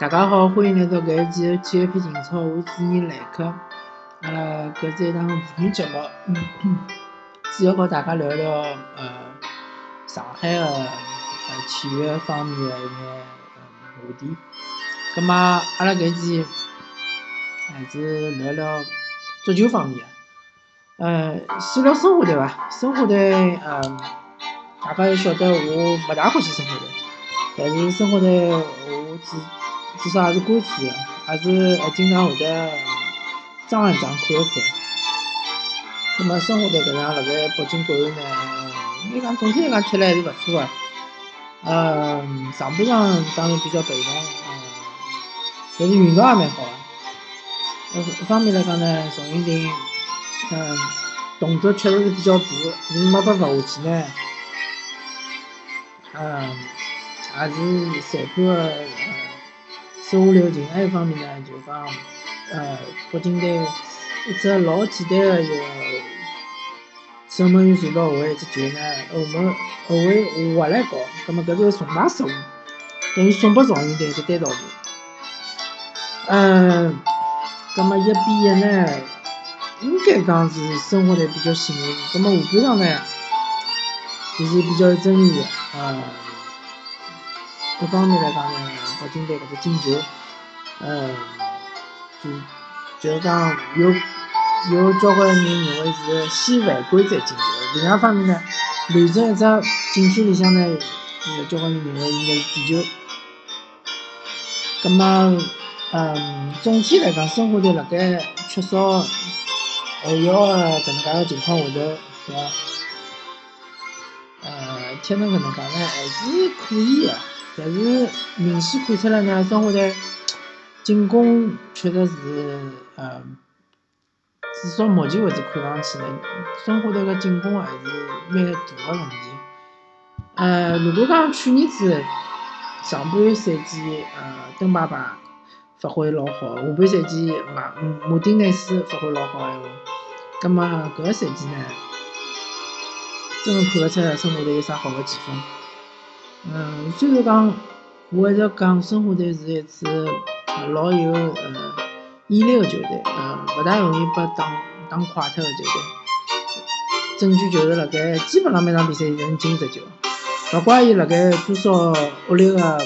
大家好，欢迎来到搿一期的体育篇情操，我主持人兰克。阿拉搿是一档妇女节目，主要和大家聊聊呃上海的呃体育方面的一眼话题。葛末阿拉搿期还是聊聊足球方面的。呃，先聊申花队伐？申花队呃，大家晓得我勿大欢喜申花队，但是申花队我只。至少还是关注的，还是还经常会得张一张看一看。那么生活在搿样辣盖北京国安呢，应该讲总体来讲吃了还是勿错的。嗯，上半场当然比较被动，嗯，但是运道也蛮好的。呃，一方面来讲呢，赵云霆，嗯，动作确实是比较大，是没办法下去呢，嗯，还是裁判。手下留情，还有一方面呢，就讲，呃，北京队一只老简单的一个守门员传到后卫一只球呢，后门后卫滑来搞，葛末搿是个重大失误，等于送拨赵云霆一只单刀球。嗯，葛末一比一呢，应该讲是申花队比较幸运，葛末下半场呢，就是比较有争议的，呃，一方面来讲呢。北京队搿只进球，嗯，就就是讲有有交关人认为是先犯规再进球。另外一方面呢，乱成一只禁区里向呢，有交关人认为应该是点球。葛么，嗯，总体来讲，申花队辣盖缺少后腰的搿能介个情况下头，对伐？呃，踢成搿能介呢，还是可以的。但是明显看出来呢，申花队进攻确实是，呃，至少目前为止看上去呢，申花队个进攻还是蛮大个问题。呃，如果讲去年子上半赛季，呃，登巴巴发挥老好，下半赛季马马丁内斯发挥老好闲话，葛末搿个赛季呢，真个看勿出来申花队有啥好个前锋。嗯，虽然讲，我一直讲申花队是一支老有呃毅力的球队，呃，勿大容易被打打垮脱的球队。证据就是辣盖基本上每场比赛侪能进十球，勿怪伊辣盖多少恶劣的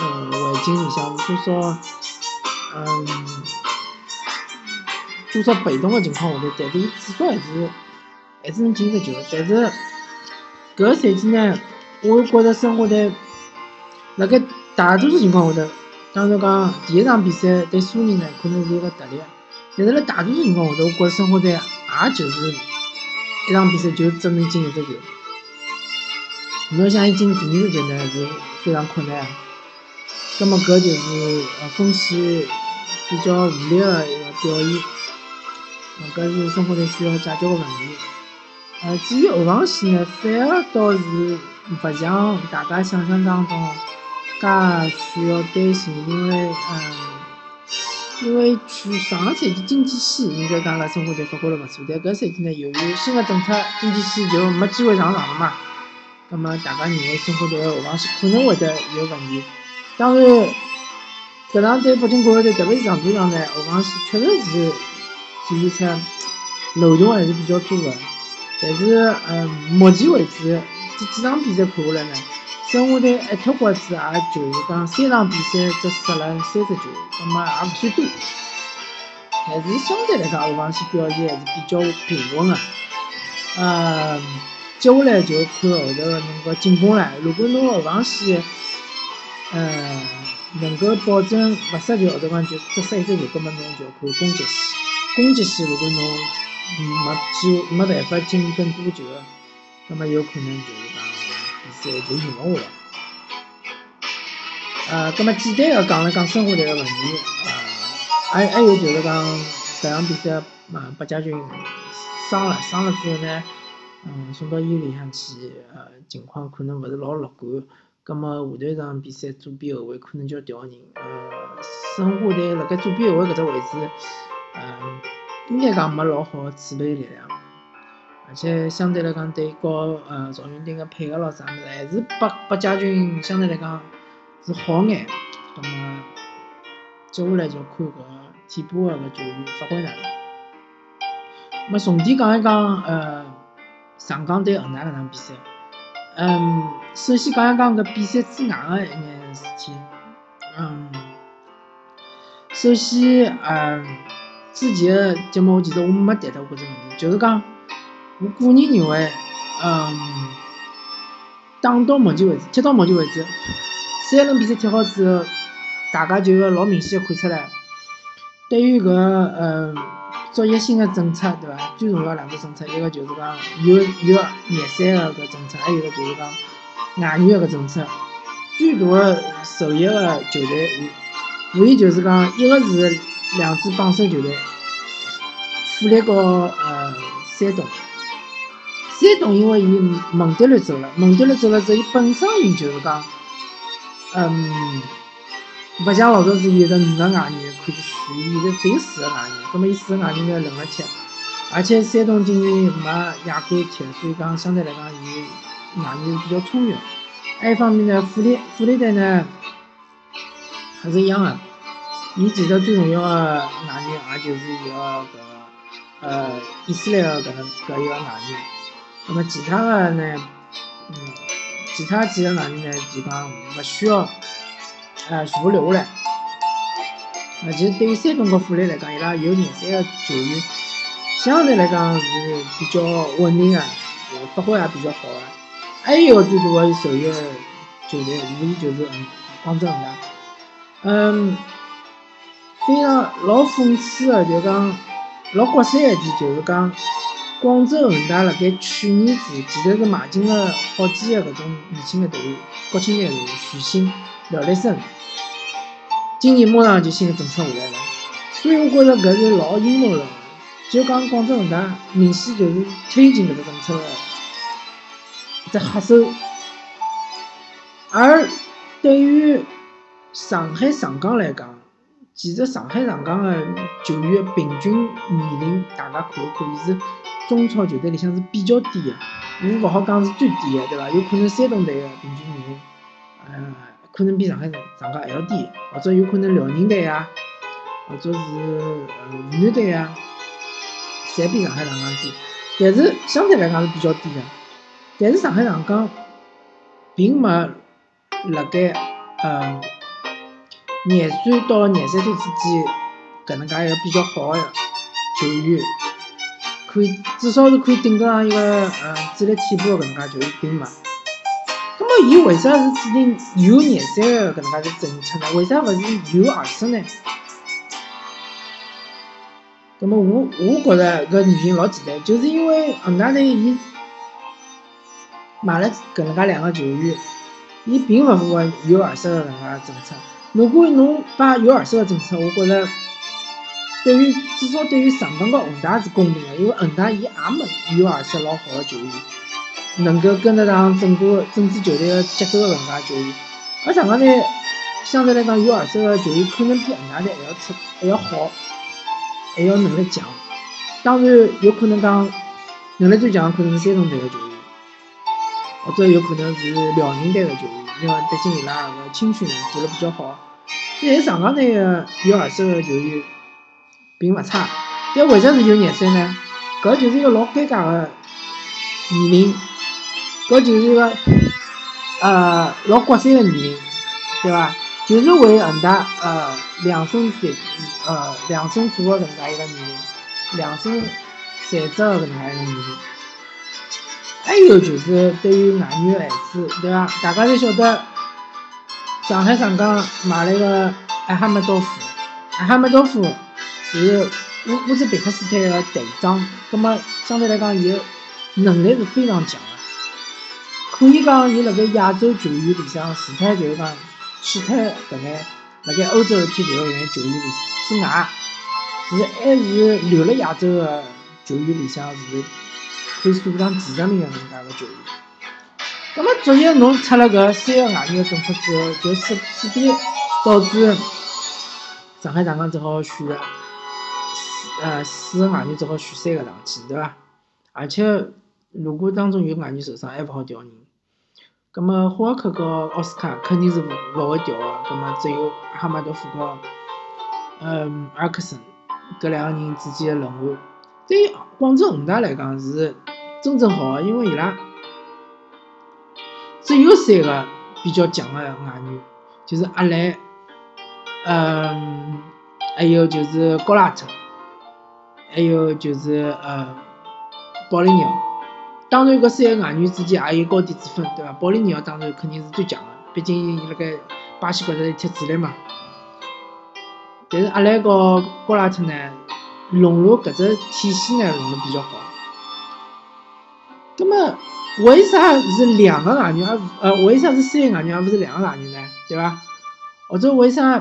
嗯环境里向，多少嗯多少被动的情况下头，但是伊至少还是还是能进十球。但是搿赛季呢？我觉着生活在辣盖大多数情况下头，当然讲第一场比赛对苏宁呢，可能是一个特例，但是辣大多数情况下头，我觉着生活在也就是一场比赛就只能进一只球。侬想伊进第二只球呢，是非常困难。葛末搿就是呃风险比较无力的一个表现，搿是生活在需要解决个问题。呃，至于后防线呢，反而倒是。勿像大家想象当中介需要担心，因为嗯，因为去上个赛季经济线应该讲辣申花队发挥了勿错，但搿赛季呢，由于新的政策，经济线就没机会上场了嘛。葛末大家认为申花队后防线可能会得有问题。当然，搿场对北京国安队，特别是上半场呢，后防线确实是体现出漏洞还是比较多的。但是嗯，目前为止。这几场比赛看下来呢，申花队一脱瓜子，也就是讲三场比赛只失了三十球，那么也勿算多。但是相对来讲，后防线表现还是比较平稳的。嗯，接下来就看后头侬个进攻了。如果侬后防线，嗯，能够保证勿失球，后头讲就只失一只球，根本侬就看攻击线。攻击线如果侬没机会没办法进更多球。那么有可能就是讲比赛就赢勿下来。呃，那么简单的讲了讲申花队的问题，呃，还还有就是讲这场比赛，啊，八家军伤了，伤了之后呢，嗯，送到医院里向去，呃，情况可能勿是老乐观。那么下头一场比赛左边后卫可能就要调人，呃，申花队辣盖左边后卫搿只位置，嗯，应该讲没老好的储备力量。而且相对来讲，对和呃赵云丁个配合咯啥物事，还是八八家军相对来讲是好眼。那么接下来就看搿替补个搿球员发挥哪能。那么重点讲一讲，呃，上港对恒大搿场比赛。嗯，首先讲一讲搿比赛之外个一眼事体。嗯，首先，嗯，之前个节目我其实我没谈到过这个问题，就是讲，我个人认为，嗯，打到目前为止，踢到目前为止，三轮比赛踢好之后，大家就要老明显看出来，对于搿，嗯。作业性的政策，对伐？最重要两个政策，一个就是讲有有热身个搿政策，还有一个就是讲外援个搿政策。最大的受益个球队无疑就是讲，一个是两支榜首球队，富力和呃山东。山东因为伊蒙德勒走了，蒙德勒走了之后，伊本身伊就是讲，嗯。勿像老早子有个五个外援可以选，现在只有四个外援，葛末伊四个外援要轮着踢，而且山东今年没亚冠踢，所以讲相对来讲，伊外援是比较充裕。还一方面呢，富力富力队呢还是一样的，伊其实最重要个外援也就是一个搿呃以色列个搿能搿一个外援。那么其他的呢，嗯，其他几个外援呢，就讲勿需要。呃，全部留下来。呃，其实对于山东和富力来讲，伊拉有廿三个球员，相对来讲是比较稳定的，发挥也比较好的。还有一个最大个受益球队，无疑就是广州恒大。嗯，非常老讽刺的，就讲老国三一点，就是讲广州恒大辣盖去年子其实是买进了好几个搿种年轻的队员，国青队员徐新、廖立生。今年马上就新的政策下来了，所以我觉着搿是老阴谋论。就讲广州恒大明显就是推进搿个政策的一只黑手，而对于上海上港来讲，其实上海上港的球员平均年龄大家看一看，伊是中超球队里向是比较低的，我勿好讲是最低的，对伐？有可能山东队的平均年龄，嗯。可能比上海上港还要低，或者有可能辽宁队啊，或者是呃湖南队啊，侪比上海上港低。但是相对来讲是比较低的。但是上海上港并没辣盖呃廿岁到廿三岁之间搿能介一个比较好的球员，可以至少是可以顶得上一个呃主力替补的搿能介球员，并没。那么，伊为啥是制定有热身的搿能介个政策呢？为啥勿是有二十呢？那么，我我觉着搿原因老简单，就是因为恒大队伊买了搿能介两个球员，伊并勿符合有二十的搿能介政策。如果侬把有二手的政策，我觉着对于至少对于上港和恒大是公平的，因为恒大伊也没有二手老好的球员。能够跟得上整个整支球队的节奏的搿能介球员，而上港队相对来讲有二手的球员，可能比恒大队还要出还要好，还要能力强。当然有可能讲能力最强可能是山东队的球员，或者有可能是辽宁队的球员，因为毕竟伊拉个青训做了比较好。现在上港队的有二手的球员并勿差，但为啥是有廿岁呢？搿就是一个老尴尬的年龄。搿就是一个呃老国三个年龄，对伐？就是为恒大呃量身定呃量身做个搿能介一个年龄，量身设置个搿能介一个年龄。还有就是对于外援的限制，对伐？大家侪晓得，上海上港买了一个艾哈迈多夫，艾哈迈多夫是乌乌兹别克斯坦个队长，葛末相对来讲，伊个能力是非常强的。可以讲，伊辣盖亚洲球员里向，除脱就是讲，其他搿眼辣盖欧洲踢球个搿球员里之外，是还是留辣亚洲个球员里向是可以做上几十名个搿能介个球员。葛末，昨日侬出了搿三个外援个政策之后，就势必导致上海上港只好选，呃，四个外援只好选三个上去，对伐？而且，如果当中有外援受伤，还勿好调人。葛末霍尔克和奥斯卡肯定是勿勿会调个，葛末只有哈马德夫和嗯，阿克森搿两个人之间的轮换，对于广州恒大来讲是真正好，因为伊拉只有三个比较强的外援，就是阿莱，嗯，还有就是高拉特，还有就是呃保利尼奥。当然，搿三个外援之间也有高低之分，对伐？保利尼奥当然肯定是最强的，毕竟伊辣盖巴西国家队踢主力嘛。但是阿莱和高拉特呢，融入搿只体系呢，融入比较好。那么，为啥是两个外援而呃，为啥是三个外援而不是两个外援呢？对伐？或者为啥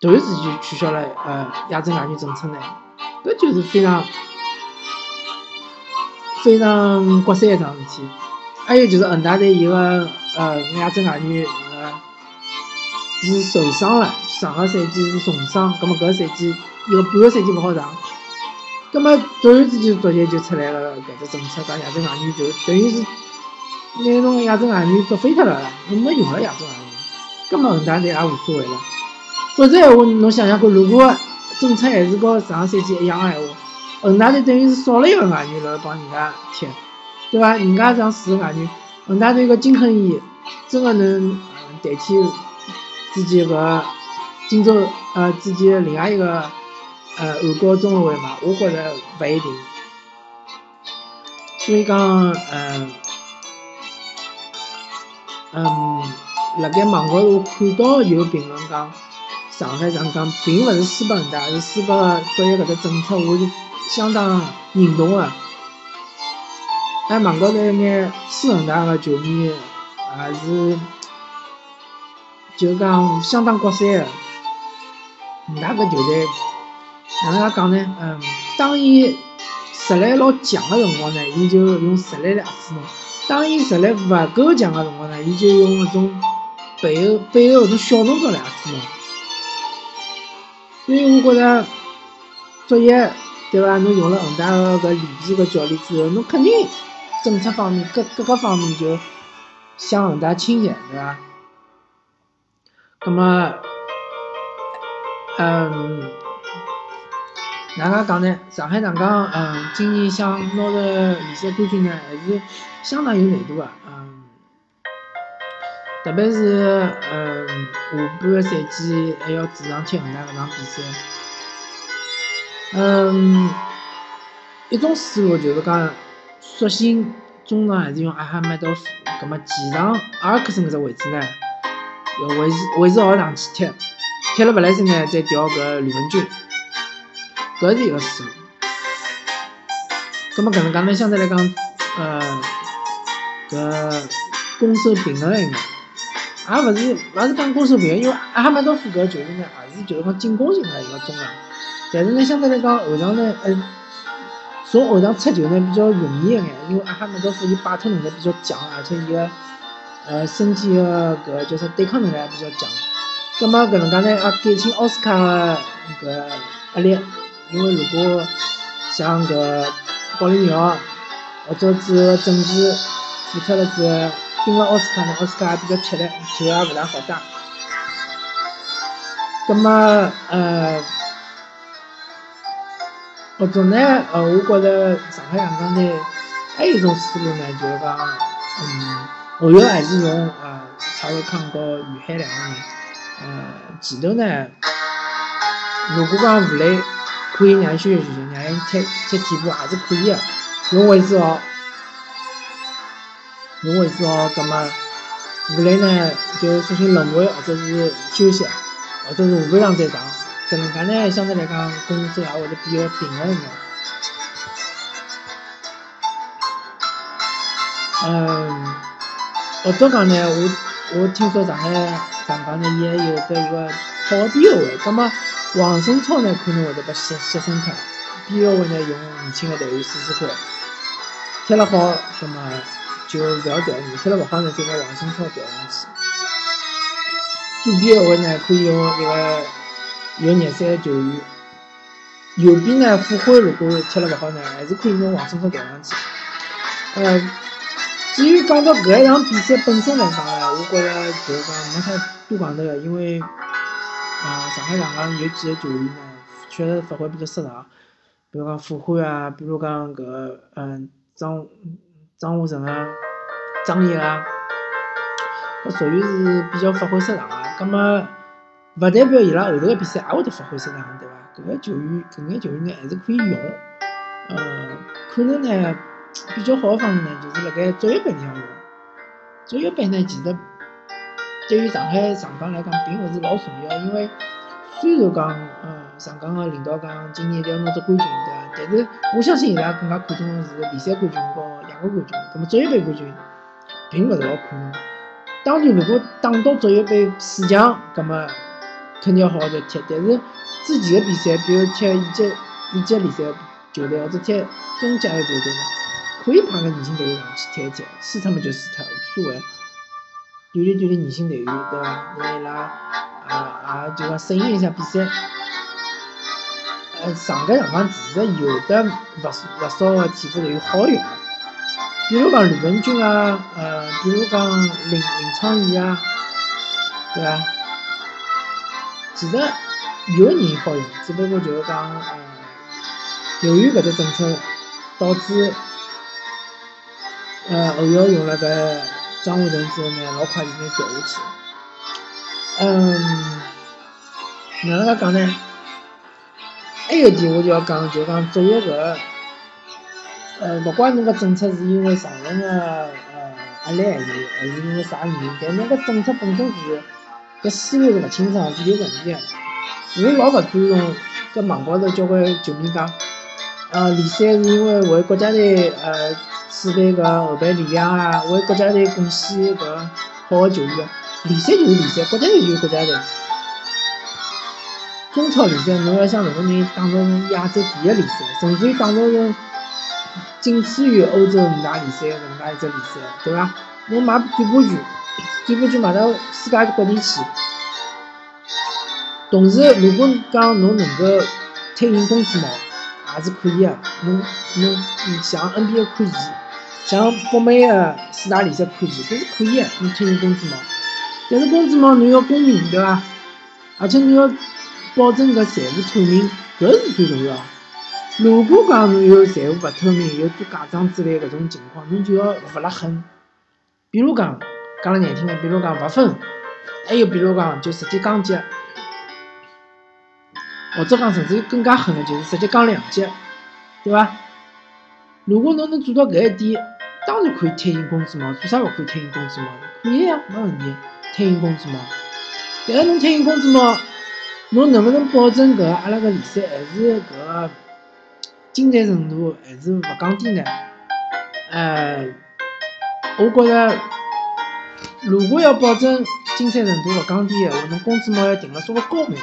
突然之间取消了呃亚洲外援政策呢？搿就是非常非常国三一桩事体。还有就是恒大队一个呃亚洲外援呃是受伤了。上个赛季是重伤，葛末搿个赛季有半个赛季勿好上，葛末突然之间足协就出来了搿只政策，讲亚洲外援就等于是拿侬亚洲外援作废脱了，侬没用了亚洲外援，葛末恒大队也无所谓了。否则闲话，侬想想看，如果政策还是和上赛季一样个闲话，恒大队等于是少了一个外援辣帮人家踢，对伐？人家上四个外援，恒大队个金坑伊真个能代替自己个。荆州呃，自己另外一个呃韩国中后卫嘛，我觉着勿一定。所以讲，嗯嗯，辣盖网高头看到有评论讲，上海上港并勿是输拨恒大，是输拨作为搿只政策，我是相当认同个。但网高头一眼输恒大个球迷也是，就讲相当国三个。恒大搿球队，哪能介讲呢？嗯，当伊实力老强个辰光呢，伊就用实力来压制侬；当伊实力勿够强个辰光呢，伊就用搿种背后背后搿种小动作来压制侬。所以我觉着，作业对伐？侬用了恒大个搿里皮个教练之后，侬肯定政策方面各各个方面就向恒大倾斜，对伐？那么。嗯，哪能讲呢？上海上港，嗯，今年想拿着联赛冠军呢，还是相当有难度的。嗯，特别是嗯下半个赛季还要主场踢恒大搿场比赛。嗯，一种思路就是讲，索性中场还是用阿哈迈多夫，葛末前场阿尔克森搿只位置呢，要维持维持好上去踢。踢了勿来三呢，再调搿吕文君，搿是一个思路。葛末搿能介呢，相对来讲，呃，搿攻守平衡一眼，也勿是勿是讲攻守平衡，因为阿哈迈多夫搿球员呢，也是就是讲进攻型的一个中场，但是呢，相对来讲后场呢，呃，从后场出球呢比较容易一眼，因为阿哈迈多夫伊摆脱能力比较强，而且伊个呃身体个搿叫啥对抗能力也比较强。葛末搿能介呢，也减轻奥斯卡个搿压力，因为如果像搿保利尼奥或者之后郑智复出了之后，盯牢奥斯卡呢，奥斯卡也比较吃力，球也勿大好打。葛末呃，或者呢，呃，我觉着上海上港队还有一种思路呢，就是讲，嗯，后腰还是用呃蔡伟康和于海两个人。呃，前头呢，如果讲吴磊可以让伊休息休息，让伊踢踢替补还是可以的。用韦世豪，用韦世豪，葛末吴磊呢就索性轮回或者是休息，或者是下半场再上。搿能介呢，相对来讲攻守也会得比较平衡一点。嗯，或者讲呢，我我听说上海。上港呢，伊还有得一个好的边后卫，葛末王胜超呢可能会得被牺牺牲脱，边后卫呢用年轻的队员试试看，踢了好，葛末就勿要调人，踢了勿好呢，再拿王胜超调上去。左边后卫呢可以用一个有热身的球员，右边呢傅辉如果踢了勿好呢，还是可以用王胜超调上去。呃。至于讲到搿一场比赛本身来讲呢，我觉着就是讲没啥多讲头个，因为，啊，上海上港有几个球员呢，确实发挥比较失常。比如讲傅欢啊，比如讲搿个嗯张张华成啊、张毅啊，搿属于是比较发挥失常啊。葛末勿代表伊拉后头个比赛也会得发挥失常，对伐？搿个球员搿眼球员呢还是可以用。呃，可能呢比较好个方式呢，就是辣盖足协杯里向用。足协杯呢，其实对于上海上港来讲，并勿是老重要，因为虽然讲呃上港个领导讲今年一定要拿只冠军，对伐？但是我相信伊拉更加看重个是联赛冠军和亚冠冠军，葛末足协杯冠军并勿是老可能。当然，如果打到足协杯四强，葛末肯定要好好再踢。但是之前个比赛，比如踢乙级乙级联赛球队或者踢中甲个球队呢，可以派个年轻队员上去踢一踢，输脱么就输脱，无所谓。锻炼锻炼年轻队员，对伐？让伊拉啊也就讲适应一下比赛。呃，上个场其实有的勿勿少个替补队员好用，比如讲吕文君啊，呃，比如讲林林昌义啊，对伐？其实有人好用，只不过就是讲，呃，由于搿只政策导致，呃，后腰用了搿张华成之后呢，老快就拿掉下去。嗯，哪能介讲呢？还有点我就要讲，就讲作为搿个，呃，勿管侬个政策是因为上层个呃压力还是还是因为啥原因，但侬个政策本身是搿思路是勿清爽，是有问题个。我老勿赞同搿网高头交关球迷讲，呃，联赛是因为为国家队呃储备搿后备力量啊，为国家队贡献搿好个球员。联赛就是联赛，国家队就是国家队。中超联赛，侬要想任何人打造成亚洲第一联赛，甚至于打造成仅次于欧洲五大联赛的搿能介一只联赛，对伐？侬买转播权，转播权买到世界各地去。同时，如果讲侬能够推行工资帽，也是可以个。侬侬像 NBA 可以，像北美的四大联赛可以，这是可以个。侬推行工资帽，但是工资帽侬要公平，对伐？而且你要。保证搿财务透明，搿是最重要。如果讲侬有财务勿透明，有做假账之类搿种情况，侬就要罚了狠。比如讲，讲了难听点，比如讲罚分，还有比如讲就直接降级，或者讲甚至更加狠的，就是直接降两级，对伐？如果侬能做到搿一点，当然可以推行工资帽。做啥勿可以推行工资帽？可以呀，没问题，推行工资帽。但是侬推行工资帽。侬能不能保证搿阿拉个联赛还是搿个精彩程度还是勿降低呢？呃，我觉着如果要保证精彩程度勿降低个话，侬工资帽要定了稍微高眼，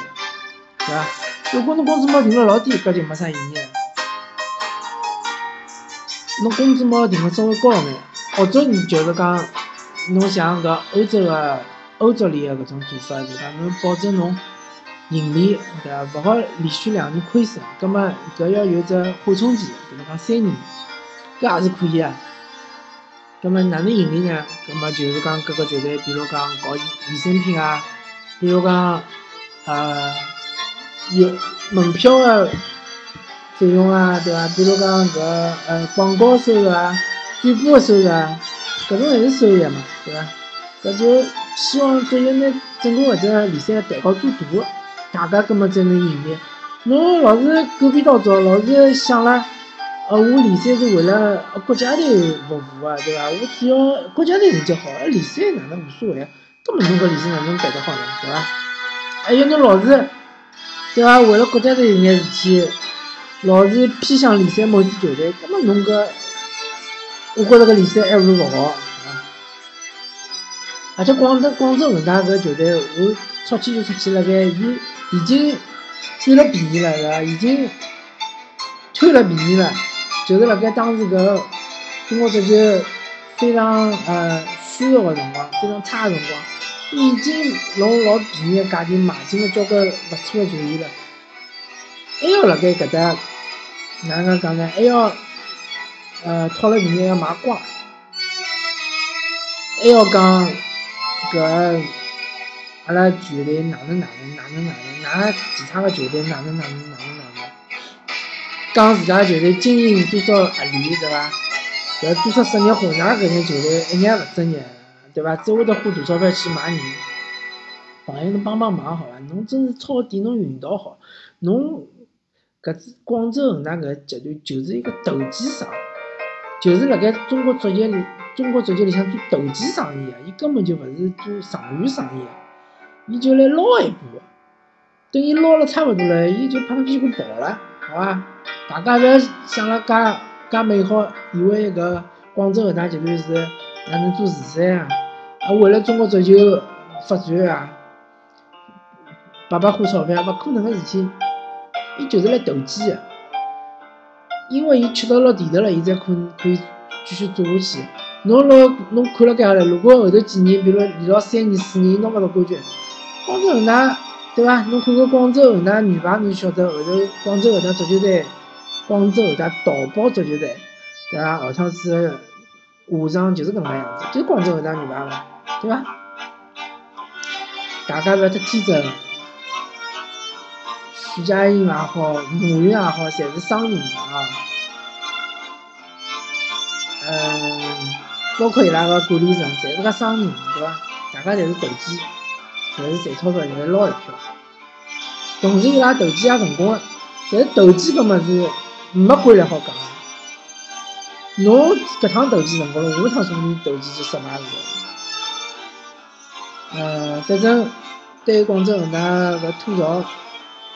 对伐？如果侬工资帽定了老低，搿就没啥意义。侬工资帽定了稍微高眼，或者你就是讲，侬像搿欧洲个欧洲联个搿种做法，就讲侬保证侬。盈利对伐？勿好连续两年亏损，葛末搿要有只缓冲期，比如讲三年，搿也是可以啊。葛末哪能盈利呢？葛末就是讲各个球队，比如讲搞衍生品啊，比如讲呃有门票个费用啊，对伐？比如讲搿呃广告收入啊、店铺个收入啊，搿种侪是收益嘛，对伐？搿就希望足协拿整个搿只联赛蛋糕做大。大家搿么才能盈利。侬老是狗屁倒灶，老是想了，呃，我联赛是为了国家队服务啊，对伐？我只要国家队成绩好，联赛哪能无所谓？搿么侬搿联赛哪能办得好呢？对伐？还有侬老是，对伐？为了国家队有眼事体，老是偏向联赛某支球队，搿么侬搿，我觉着搿联赛还勿如勿好。而且广州广州恒大搿球队，我出去就出去辣盖伊。已经占了便宜了，是伐？已经贪了便宜了，就是辣盖当时搿中国足球非常呃虚弱个辰光，非常差个辰光，已经用老便宜个价钿买进了交关勿错个球员了，还要辣盖搿搭哪能讲呢？还要呃讨了便宜要买瓜，还要讲搿。阿拉球队哪能哪能哪能哪能，哪其他个球队哪能哪能哪能哪能？讲自家球队经营多少合理，对伐？搿多少职业化，㑚搿眼球队一眼勿专业，对伐？只会得花大钞票去买人。朋友，侬帮帮忙好伐？侬真是抄底，侬运道好。侬搿支广州恒大搿集团就是一个投机商，就是辣盖中国足协里，中国足球里向做投机生意个，伊根本就勿是做长远生意个，伊就来捞一波。等伊捞了差勿多了，伊就拍拍屁股跑了，好伐？大家勿要想了介介美好，以为搿广州恒大集团是哪能做慈善啊？啊，为了中国足球发展啊？白白花钞票，勿可能个事体。伊就是来投机的，因为伊吃到了甜头了，伊才可可以继续做下去。侬老侬看了介下来，如果后头几年，比如连牢三年、四年，拿勿到冠军，广州恒大，对伐？侬看看广州恒大女排，侬晓得后头广州恒大足球队，广州恒大淘宝足球队，对伐？下趟子下场就是搿能介样子，就是广州恒大女排嘛，对伐？大家勿要太天真。徐佳莹也好，马云也好，侪是商人啊。嗯，包括伊拉个管理层，侪是个商人，对伐？大家侪是投机，侪是赚钞票，侪是捞一票。同时，伊拉投机也成功了。但是投机搿物事没规律好讲。侬搿趟投机成功了，下趟说不定投机就失败了。呃，反正对广州恒大搿吐槽。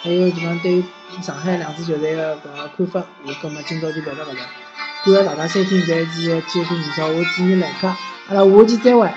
还有就讲对上海两支球队的搿个看法，我搿么今朝就表达搿搭。感谢大家收听这一期的体育频道，我主持人来客，阿拉下期再会。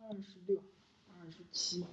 二十六，二十七。